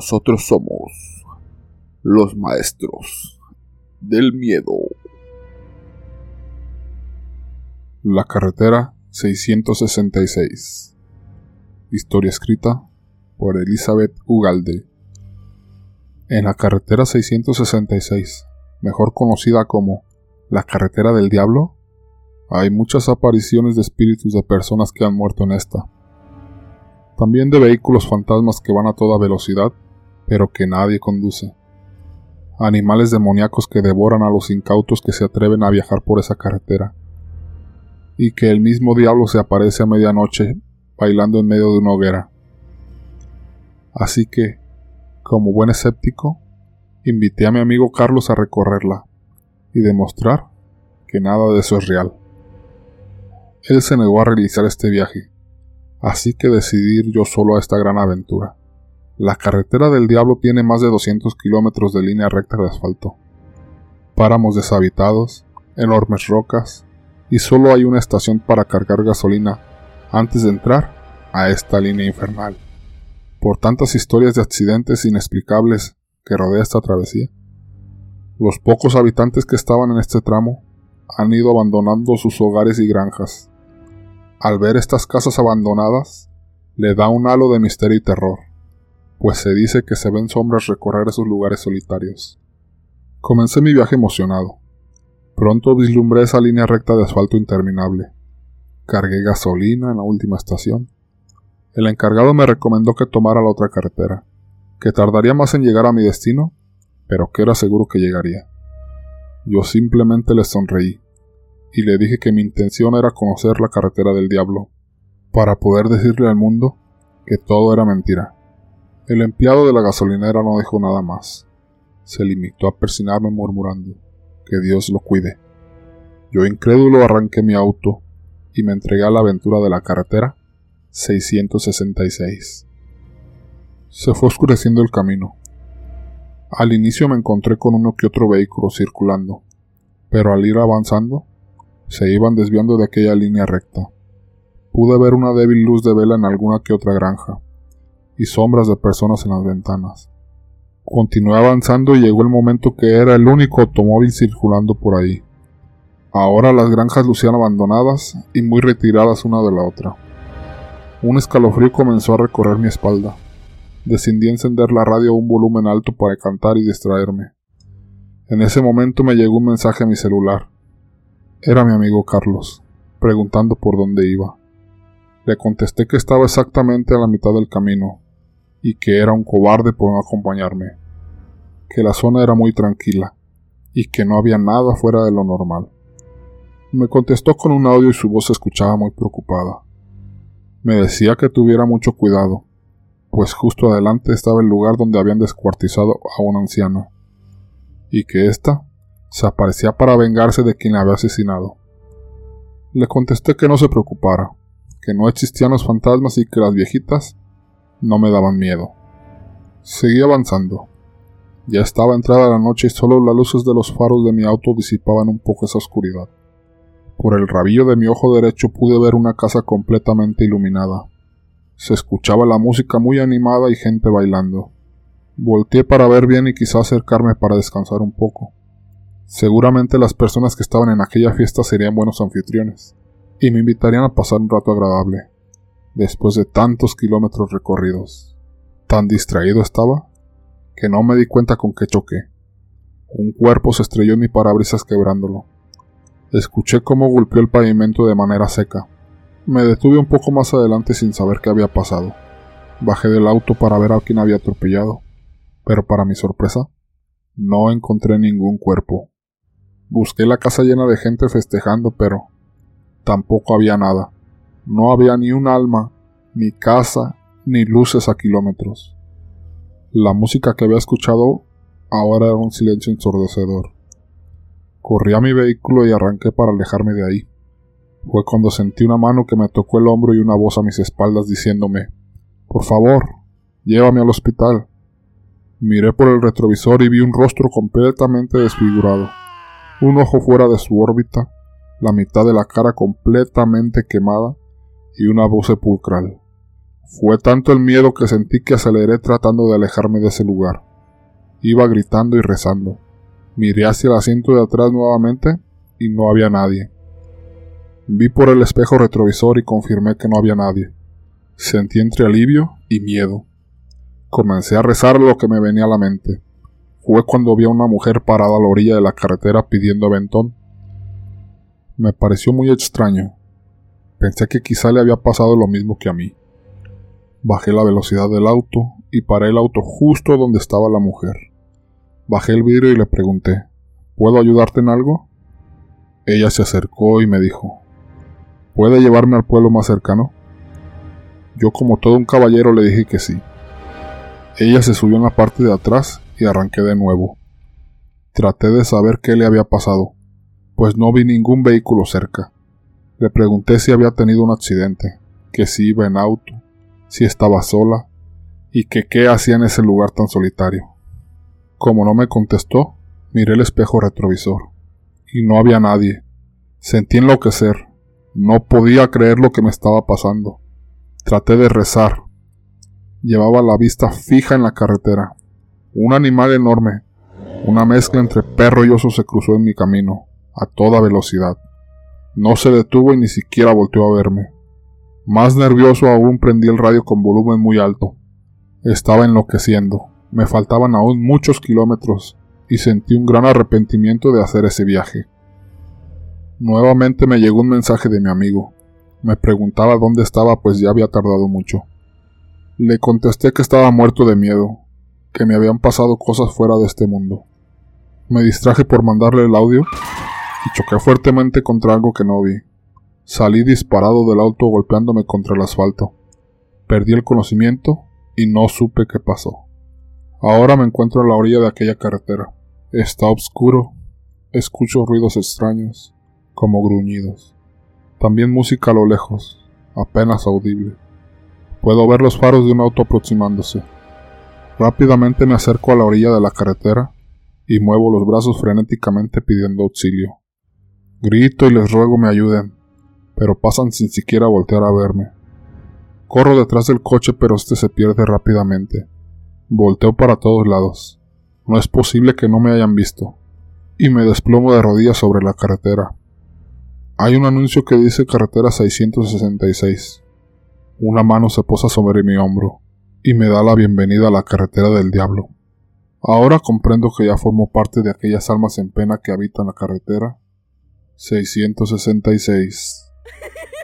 Nosotros somos los maestros del miedo. La carretera 666. Historia escrita por Elizabeth Ugalde. En la carretera 666, mejor conocida como la carretera del diablo, hay muchas apariciones de espíritus de personas que han muerto en esta también de vehículos fantasmas que van a toda velocidad, pero que nadie conduce. Animales demoníacos que devoran a los incautos que se atreven a viajar por esa carretera. Y que el mismo diablo se aparece a medianoche bailando en medio de una hoguera. Así que, como buen escéptico, invité a mi amigo Carlos a recorrerla y demostrar que nada de eso es real. Él se negó a realizar este viaje, así que decidí ir yo solo a esta gran aventura. La carretera del diablo tiene más de 200 kilómetros de línea recta de asfalto, páramos deshabitados, enormes rocas, y solo hay una estación para cargar gasolina antes de entrar a esta línea infernal. Por tantas historias de accidentes inexplicables que rodea esta travesía, los pocos habitantes que estaban en este tramo han ido abandonando sus hogares y granjas, al ver estas casas abandonadas, le da un halo de misterio y terror, pues se dice que se ven sombras recorrer esos lugares solitarios. Comencé mi viaje emocionado. Pronto vislumbré esa línea recta de asfalto interminable. Cargué gasolina en la última estación. El encargado me recomendó que tomara la otra carretera, que tardaría más en llegar a mi destino, pero que era seguro que llegaría. Yo simplemente le sonreí y le dije que mi intención era conocer la carretera del diablo, para poder decirle al mundo que todo era mentira. El empleado de la gasolinera no dijo nada más. Se limitó a persinarme murmurando, que Dios lo cuide. Yo incrédulo arranqué mi auto y me entregué a la aventura de la carretera 666. Se fue oscureciendo el camino. Al inicio me encontré con uno que otro vehículo circulando, pero al ir avanzando se iban desviando de aquella línea recta. Pude ver una débil luz de vela en alguna que otra granja, y sombras de personas en las ventanas. Continué avanzando y llegó el momento que era el único automóvil circulando por ahí. Ahora las granjas lucían abandonadas y muy retiradas una de la otra. Un escalofrío comenzó a recorrer mi espalda. Decidí encender la radio a un volumen alto para cantar y distraerme. En ese momento me llegó un mensaje a mi celular. Era mi amigo Carlos, preguntando por dónde iba. Le contesté que estaba exactamente a la mitad del camino, y que era un cobarde por no acompañarme, que la zona era muy tranquila, y que no había nada fuera de lo normal. Me contestó con un audio y su voz se escuchaba muy preocupada. Me decía que tuviera mucho cuidado, pues justo adelante estaba el lugar donde habían descuartizado a una anciana, y que ésta se aparecía para vengarse de quien la había asesinado. Le contesté que no se preocupara, que no existían los fantasmas y que las viejitas no me daban miedo. Seguí avanzando. Ya estaba entrada la noche y solo las luces de los faros de mi auto disipaban un poco esa oscuridad. Por el rabillo de mi ojo derecho pude ver una casa completamente iluminada. Se escuchaba la música muy animada y gente bailando. Volteé para ver bien y quizá acercarme para descansar un poco. Seguramente las personas que estaban en aquella fiesta serían buenos anfitriones y me invitarían a pasar un rato agradable, después de tantos kilómetros recorridos. Tan distraído estaba que no me di cuenta con qué choqué. Un cuerpo se estrelló en mi parabrisas quebrándolo. Escuché cómo golpeó el pavimento de manera seca. Me detuve un poco más adelante sin saber qué había pasado. Bajé del auto para ver a quién había atropellado, pero para mi sorpresa, no encontré ningún cuerpo. Busqué la casa llena de gente festejando, pero tampoco había nada. No había ni un alma, ni casa, ni luces a kilómetros. La música que había escuchado ahora era un silencio ensordecedor. Corrí a mi vehículo y arranqué para alejarme de ahí. Fue cuando sentí una mano que me tocó el hombro y una voz a mis espaldas diciéndome Por favor, llévame al hospital. Miré por el retrovisor y vi un rostro completamente desfigurado un ojo fuera de su órbita, la mitad de la cara completamente quemada y una voz sepulcral. Fue tanto el miedo que sentí que aceleré tratando de alejarme de ese lugar. Iba gritando y rezando. Miré hacia el asiento de atrás nuevamente y no había nadie. Vi por el espejo retrovisor y confirmé que no había nadie. Sentí entre alivio y miedo. Comencé a rezar lo que me venía a la mente. Fue cuando vi a una mujer parada a la orilla de la carretera pidiendo aventón. Me pareció muy extraño. Pensé que quizá le había pasado lo mismo que a mí. Bajé la velocidad del auto y paré el auto justo donde estaba la mujer. Bajé el vidrio y le pregunté, ¿Puedo ayudarte en algo? Ella se acercó y me dijo, ¿Puede llevarme al pueblo más cercano? Yo como todo un caballero le dije que sí. Ella se subió en la parte de atrás y arranqué de nuevo. Traté de saber qué le había pasado, pues no vi ningún vehículo cerca. Le pregunté si había tenido un accidente, que si iba en auto, si estaba sola y que qué hacía en ese lugar tan solitario. Como no me contestó, miré el espejo retrovisor y no había nadie. Sentí enloquecer. No podía creer lo que me estaba pasando. Traté de rezar. Llevaba la vista fija en la carretera. Un animal enorme, una mezcla entre perro y oso se cruzó en mi camino, a toda velocidad. No se detuvo y ni siquiera volteó a verme. Más nervioso aún prendí el radio con volumen muy alto. Estaba enloqueciendo. Me faltaban aún muchos kilómetros y sentí un gran arrepentimiento de hacer ese viaje. Nuevamente me llegó un mensaje de mi amigo. Me preguntaba dónde estaba pues ya había tardado mucho. Le contesté que estaba muerto de miedo, que me habían pasado cosas fuera de este mundo. Me distraje por mandarle el audio y choqué fuertemente contra algo que no vi. Salí disparado del auto golpeándome contra el asfalto. Perdí el conocimiento y no supe qué pasó. Ahora me encuentro a la orilla de aquella carretera. Está oscuro. Escucho ruidos extraños, como gruñidos. También música a lo lejos, apenas audible. Puedo ver los faros de un auto aproximándose. Rápidamente me acerco a la orilla de la carretera y muevo los brazos frenéticamente pidiendo auxilio. Grito y les ruego me ayuden, pero pasan sin siquiera voltear a verme. Corro detrás del coche, pero este se pierde rápidamente. Volteo para todos lados. No es posible que no me hayan visto. Y me desplomo de rodillas sobre la carretera. Hay un anuncio que dice carretera 666. Una mano se posa sobre mi hombro y me da la bienvenida a la carretera del diablo. Ahora comprendo que ya formo parte de aquellas almas en pena que habitan la carretera Seiscientos sesenta y seis.